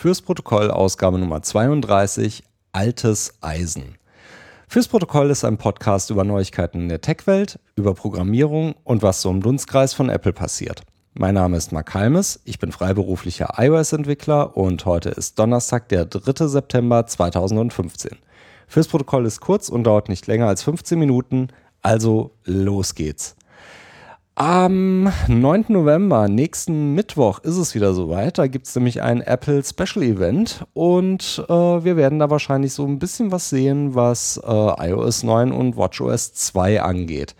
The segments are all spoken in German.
Fürs Protokoll Ausgabe Nummer 32 Altes Eisen. Fürs Protokoll ist ein Podcast über Neuigkeiten in der Tech-Welt, über Programmierung und was so im Dunstkreis von Apple passiert. Mein Name ist Mark Halmes, ich bin freiberuflicher iOS-Entwickler und heute ist Donnerstag, der 3. September 2015. Fürs Protokoll ist kurz und dauert nicht länger als 15 Minuten, also los geht's. Am 9. November, nächsten Mittwoch, ist es wieder soweit. Da gibt es nämlich ein Apple Special Event und äh, wir werden da wahrscheinlich so ein bisschen was sehen, was äh, iOS 9 und WatchOS 2 angeht.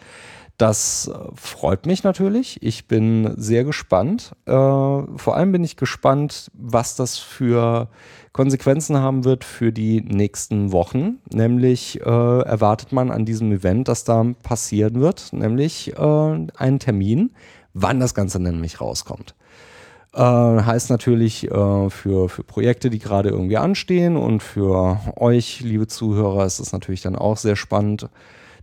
Das äh, freut mich natürlich. Ich bin sehr gespannt. Äh, vor allem bin ich gespannt, was das für Konsequenzen haben wird für die nächsten Wochen. Nämlich äh, erwartet man an diesem Event, dass da passieren wird, nämlich einen Termin, wann das Ganze nämlich rauskommt. Heißt natürlich für, für Projekte, die gerade irgendwie anstehen und für euch, liebe Zuhörer, ist es natürlich dann auch sehr spannend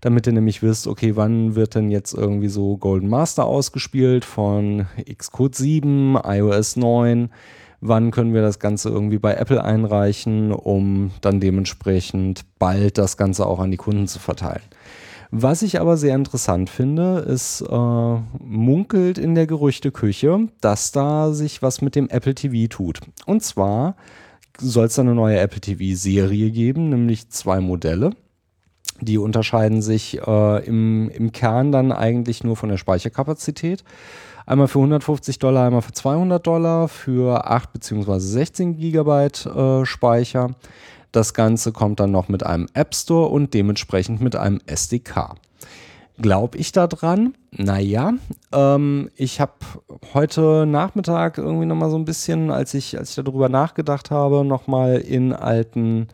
damit ihr nämlich wisst, okay, wann wird denn jetzt irgendwie so Golden Master ausgespielt von Xcode 7, iOS 9, wann können wir das Ganze irgendwie bei Apple einreichen, um dann dementsprechend bald das Ganze auch an die Kunden zu verteilen. Was ich aber sehr interessant finde, ist äh, munkelt in der Gerüchteküche, dass da sich was mit dem Apple TV tut. Und zwar soll es eine neue Apple TV-Serie geben, nämlich zwei Modelle. Die unterscheiden sich äh, im, im Kern dann eigentlich nur von der Speicherkapazität. Einmal für 150 Dollar, einmal für 200 Dollar für 8 bzw. 16 Gigabyte äh, Speicher. Das Ganze kommt dann noch mit einem App Store und dementsprechend mit einem SDK. Glaube ich da dran? Naja, ähm, ich habe heute Nachmittag irgendwie nochmal so ein bisschen, als ich, als ich darüber nachgedacht habe, nochmal in alten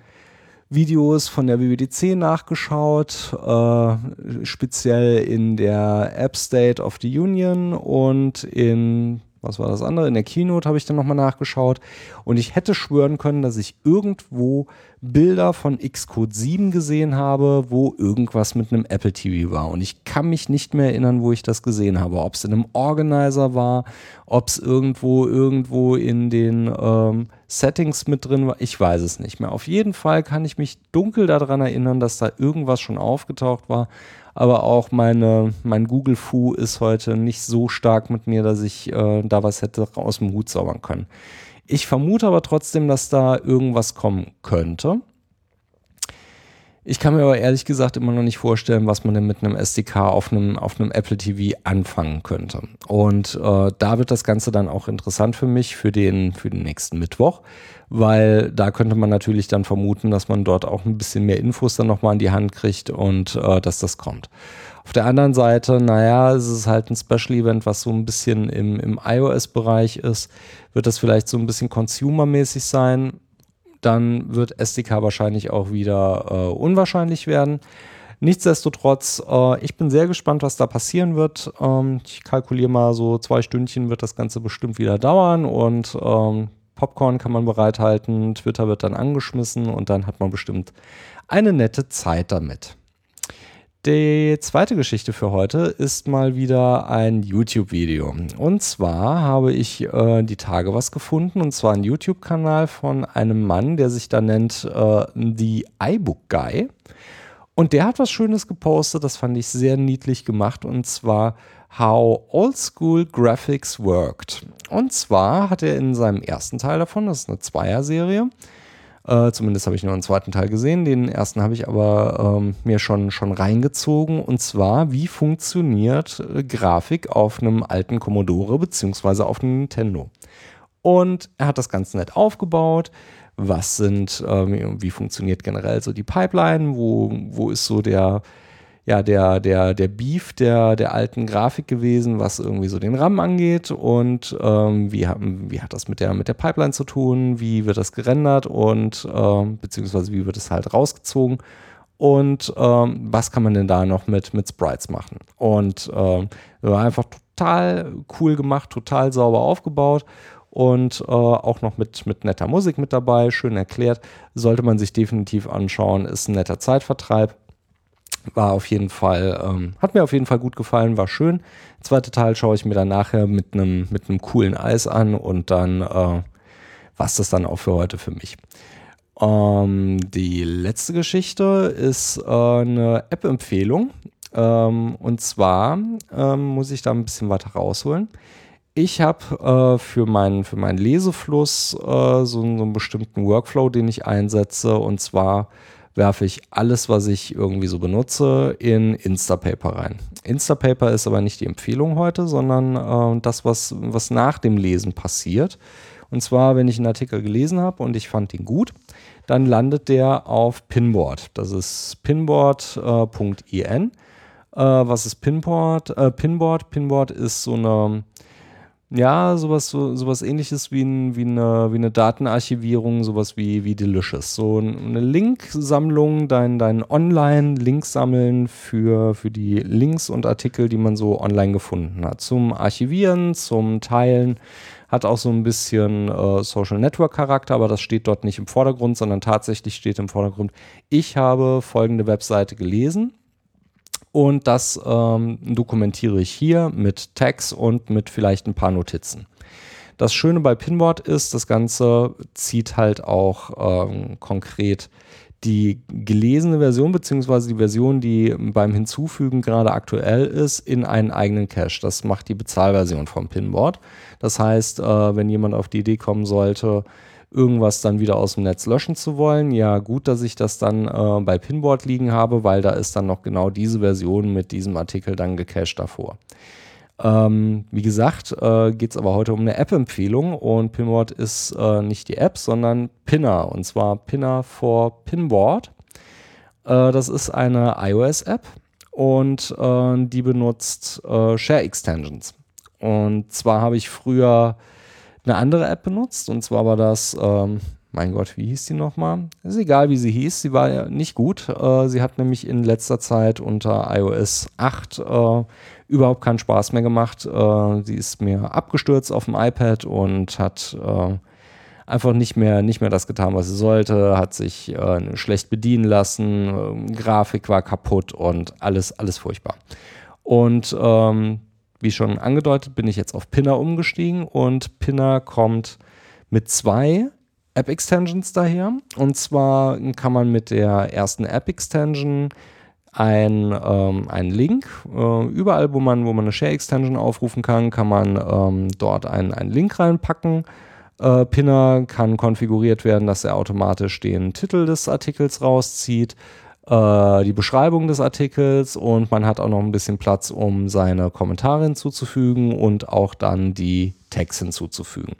Videos von der WWDC nachgeschaut, äh, speziell in der App State of the Union und in was war das andere? In der Keynote habe ich dann nochmal nachgeschaut und ich hätte schwören können, dass ich irgendwo Bilder von Xcode 7 gesehen habe, wo irgendwas mit einem Apple TV war. Und ich kann mich nicht mehr erinnern, wo ich das gesehen habe. Ob es in einem Organizer war, ob es irgendwo, irgendwo in den ähm, Settings mit drin war. Ich weiß es nicht mehr. Auf jeden Fall kann ich mich dunkel daran erinnern, dass da irgendwas schon aufgetaucht war aber auch meine, mein Google Fu ist heute nicht so stark mit mir, dass ich äh, da was hätte aus dem Hut zaubern können. Ich vermute aber trotzdem, dass da irgendwas kommen könnte. Ich kann mir aber ehrlich gesagt immer noch nicht vorstellen, was man denn mit einem SDK auf einem, auf einem Apple TV anfangen könnte. Und äh, da wird das Ganze dann auch interessant für mich für den, für den nächsten Mittwoch, weil da könnte man natürlich dann vermuten, dass man dort auch ein bisschen mehr Infos dann nochmal in die Hand kriegt und äh, dass das kommt. Auf der anderen Seite, naja, es ist halt ein Special Event, was so ein bisschen im, im iOS-Bereich ist. Wird das vielleicht so ein bisschen consumermäßig sein? dann wird SDK wahrscheinlich auch wieder äh, unwahrscheinlich werden. Nichtsdestotrotz, äh, ich bin sehr gespannt, was da passieren wird. Ähm, ich kalkuliere mal so zwei Stündchen wird das Ganze bestimmt wieder dauern und ähm, Popcorn kann man bereithalten, Twitter wird dann angeschmissen und dann hat man bestimmt eine nette Zeit damit. Die zweite Geschichte für heute ist mal wieder ein YouTube-Video. Und zwar habe ich äh, die Tage was gefunden, und zwar ein YouTube-Kanal von einem Mann, der sich da nennt äh, The iBook Guy. Und der hat was Schönes gepostet, das fand ich sehr niedlich gemacht, und zwar How Old School Graphics Worked. Und zwar hat er in seinem ersten Teil davon, das ist eine Zweier-Serie, äh, zumindest habe ich nur einen zweiten Teil gesehen. Den ersten habe ich aber ähm, mir schon, schon reingezogen. Und zwar, wie funktioniert äh, Grafik auf einem alten Commodore beziehungsweise auf einem Nintendo. Und er hat das Ganze nett aufgebaut. Was sind, äh, wie funktioniert generell so die Pipeline? Wo, wo ist so der, ja, der, der, der Beef der, der alten Grafik gewesen, was irgendwie so den RAM angeht und ähm, wie, wie hat das mit der, mit der Pipeline zu tun, wie wird das gerendert und ähm, beziehungsweise wie wird es halt rausgezogen und ähm, was kann man denn da noch mit, mit Sprites machen. Und ähm, war einfach total cool gemacht, total sauber aufgebaut und äh, auch noch mit, mit netter Musik mit dabei, schön erklärt. Sollte man sich definitiv anschauen, ist ein netter Zeitvertreib. War auf jeden Fall, ähm, hat mir auf jeden Fall gut gefallen, war schön. Zweite Teil schaue ich mir dann nachher mit einem mit coolen Eis an und dann äh, war es das dann auch für heute für mich. Ähm, die letzte Geschichte ist äh, eine App-Empfehlung. Ähm, und zwar ähm, muss ich da ein bisschen weiter rausholen. Ich habe äh, für, meinen, für meinen Lesefluss äh, so, so, einen bestimmten Workflow, den ich einsetze. Und zwar werfe ich alles, was ich irgendwie so benutze, in Instapaper rein. Instapaper ist aber nicht die Empfehlung heute, sondern äh, das, was, was nach dem Lesen passiert. Und zwar, wenn ich einen Artikel gelesen habe und ich fand ihn gut, dann landet der auf Pinboard. Das ist pinboard.in. Äh, äh, was ist Pinboard? Äh, Pinboard? Pinboard ist so eine ja, sowas, so, sowas ähnliches wie, ein, wie, eine, wie eine Datenarchivierung, sowas wie, wie Delicious. So eine Linksammlung, dein, dein Online-Link sammeln für, für die Links und Artikel, die man so online gefunden hat. Zum Archivieren, zum Teilen. Hat auch so ein bisschen äh, Social Network Charakter, aber das steht dort nicht im Vordergrund, sondern tatsächlich steht im Vordergrund, ich habe folgende Webseite gelesen und das ähm, dokumentiere ich hier mit Tags und mit vielleicht ein paar Notizen. Das Schöne bei Pinboard ist, das Ganze zieht halt auch ähm, konkret die gelesene Version beziehungsweise die Version, die beim Hinzufügen gerade aktuell ist, in einen eigenen Cache. Das macht die Bezahlversion vom Pinboard. Das heißt, äh, wenn jemand auf die Idee kommen sollte, irgendwas dann wieder aus dem Netz löschen zu wollen. Ja, gut, dass ich das dann äh, bei Pinboard liegen habe, weil da ist dann noch genau diese Version mit diesem Artikel dann gecached davor. Ähm, wie gesagt, äh, geht es aber heute um eine App-Empfehlung und Pinboard ist äh, nicht die App, sondern Pinner und zwar Pinner for Pinboard. Äh, das ist eine iOS-App und äh, die benutzt äh, Share Extensions. Und zwar habe ich früher eine andere App benutzt. Und zwar war das, ähm, mein Gott, wie hieß die nochmal? Ist egal, wie sie hieß. Sie war ja nicht gut. Äh, sie hat nämlich in letzter Zeit unter iOS 8 äh, überhaupt keinen Spaß mehr gemacht. Äh, sie ist mir abgestürzt auf dem iPad und hat äh, einfach nicht mehr, nicht mehr das getan, was sie sollte, hat sich äh, schlecht bedienen lassen, ähm, Grafik war kaputt und alles, alles furchtbar. Und ähm, wie schon angedeutet, bin ich jetzt auf Pinner umgestiegen und Pinner kommt mit zwei App-Extensions daher. Und zwar kann man mit der ersten App-Extension ein, ähm, einen Link. Äh, überall, wo man, wo man eine Share-Extension aufrufen kann, kann man ähm, dort einen, einen Link reinpacken. Äh, Pinner kann konfiguriert werden, dass er automatisch den Titel des Artikels rauszieht äh, die Beschreibung des Artikels und man hat auch noch ein bisschen Platz, um seine Kommentare hinzuzufügen und auch dann die Tags hinzuzufügen.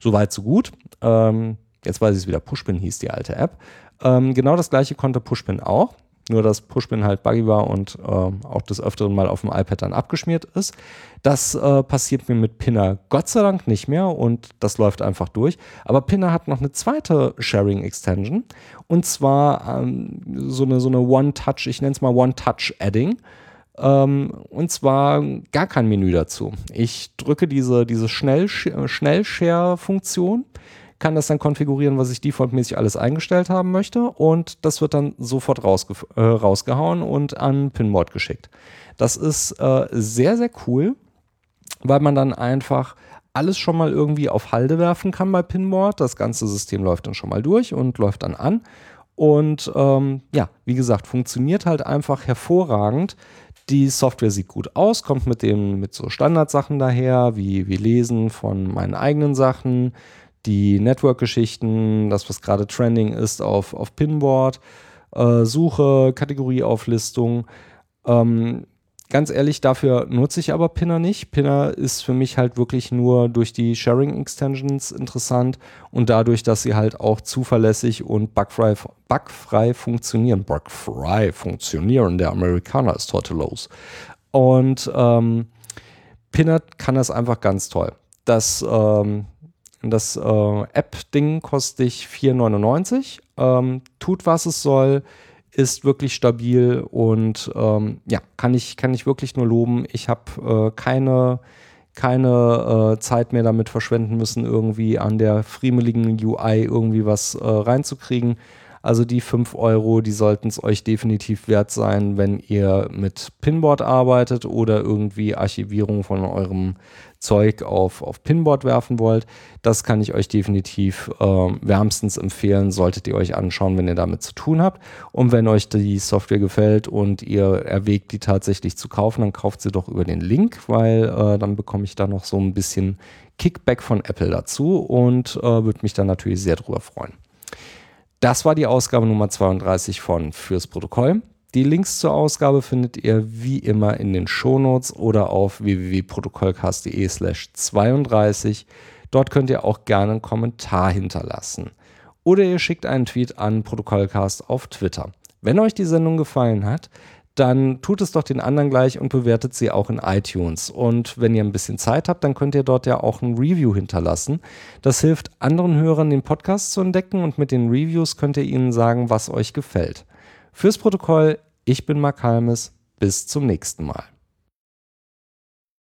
Soweit, so gut. Ähm, jetzt weiß ich es wieder, Pushpin hieß die alte App. Ähm, genau das gleiche konnte Pushpin auch. Nur dass Pushpin halt buggy war und äh, auch des Öfteren mal auf dem iPad dann abgeschmiert ist. Das äh, passiert mir mit Pinner Gott sei Dank nicht mehr und das läuft einfach durch. Aber Pinner hat noch eine zweite Sharing-Extension und zwar ähm, so eine, so eine One-Touch, ich nenne es mal One-Touch-Adding. Ähm, und zwar gar kein Menü dazu. Ich drücke diese, diese Schnell-Share-Funktion kann das dann konfigurieren, was ich defaultmäßig alles eingestellt haben möchte und das wird dann sofort rausge äh, rausgehauen und an Pinboard geschickt. Das ist äh, sehr, sehr cool, weil man dann einfach alles schon mal irgendwie auf Halde werfen kann bei Pinboard. Das ganze System läuft dann schon mal durch und läuft dann an. Und ähm, ja, wie gesagt, funktioniert halt einfach hervorragend. Die Software sieht gut aus, kommt mit dem mit so Standardsachen daher, wie, wie Lesen von meinen eigenen Sachen, die Network-Geschichten, das, was gerade trending ist auf, auf Pinboard, äh, Suche, Kategorieauflistung. Ähm, ganz ehrlich, dafür nutze ich aber Pinner nicht. Pinner ist für mich halt wirklich nur durch die Sharing-Extensions interessant und dadurch, dass sie halt auch zuverlässig und bugfrei, bugfrei funktionieren. Bugfrei funktionieren, der Amerikaner ist heute los. Und ähm, Pinner kann das einfach ganz toll. Das ähm, das äh, App-Ding kostet dich 4,99. Ähm, tut, was es soll, ist wirklich stabil und ähm, ja, kann ich, kann ich wirklich nur loben. Ich habe äh, keine, keine äh, Zeit mehr damit verschwenden müssen, irgendwie an der friemeligen UI irgendwie was äh, reinzukriegen. Also die 5 Euro, die sollten es euch definitiv wert sein, wenn ihr mit Pinboard arbeitet oder irgendwie Archivierung von eurem Zeug auf, auf Pinboard werfen wollt. Das kann ich euch definitiv äh, wärmstens empfehlen, solltet ihr euch anschauen, wenn ihr damit zu tun habt. Und wenn euch die Software gefällt und ihr erwägt, die tatsächlich zu kaufen, dann kauft sie doch über den Link, weil äh, dann bekomme ich da noch so ein bisschen Kickback von Apple dazu und äh, würde mich dann natürlich sehr drüber freuen. Das war die Ausgabe Nummer 32 von Fürs Protokoll. Die Links zur Ausgabe findet ihr wie immer in den Shownotes oder auf www.protokollcast.de slash 32. Dort könnt ihr auch gerne einen Kommentar hinterlassen. Oder ihr schickt einen Tweet an Protokollcast auf Twitter. Wenn euch die Sendung gefallen hat, dann tut es doch den anderen gleich und bewertet sie auch in iTunes. Und wenn ihr ein bisschen Zeit habt, dann könnt ihr dort ja auch ein Review hinterlassen. Das hilft anderen Hörern, den Podcast zu entdecken und mit den Reviews könnt ihr ihnen sagen, was euch gefällt. Fürs Protokoll, ich bin Mark Halmes. Bis zum nächsten Mal.